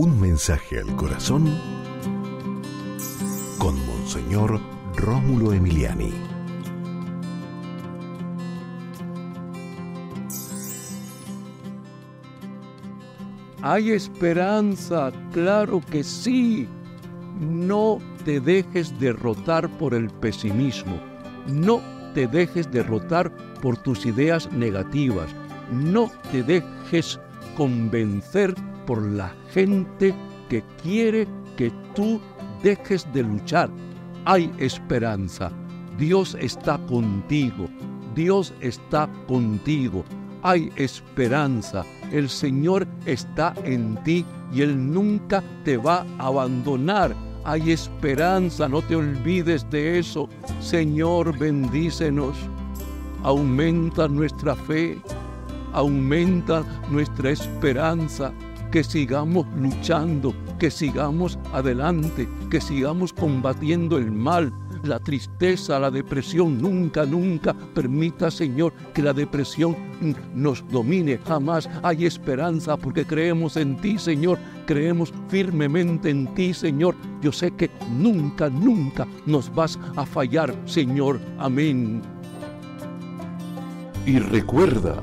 Un mensaje al corazón con Monseñor Rómulo Emiliani. Hay esperanza, claro que sí. No te dejes derrotar por el pesimismo. No te dejes derrotar por tus ideas negativas. No te dejes convencer por la gente que quiere que tú dejes de luchar. Hay esperanza. Dios está contigo. Dios está contigo. Hay esperanza. El Señor está en ti y Él nunca te va a abandonar. Hay esperanza, no te olvides de eso. Señor, bendícenos. Aumenta nuestra fe, aumenta nuestra esperanza, que sigamos luchando, que sigamos adelante, que sigamos combatiendo el mal, la tristeza, la depresión. Nunca, nunca permita, Señor, que la depresión nos domine. Jamás hay esperanza porque creemos en ti, Señor. Creemos firmemente en ti, Señor. Yo sé que nunca, nunca nos vas a fallar, Señor. Amén. Y recuerda,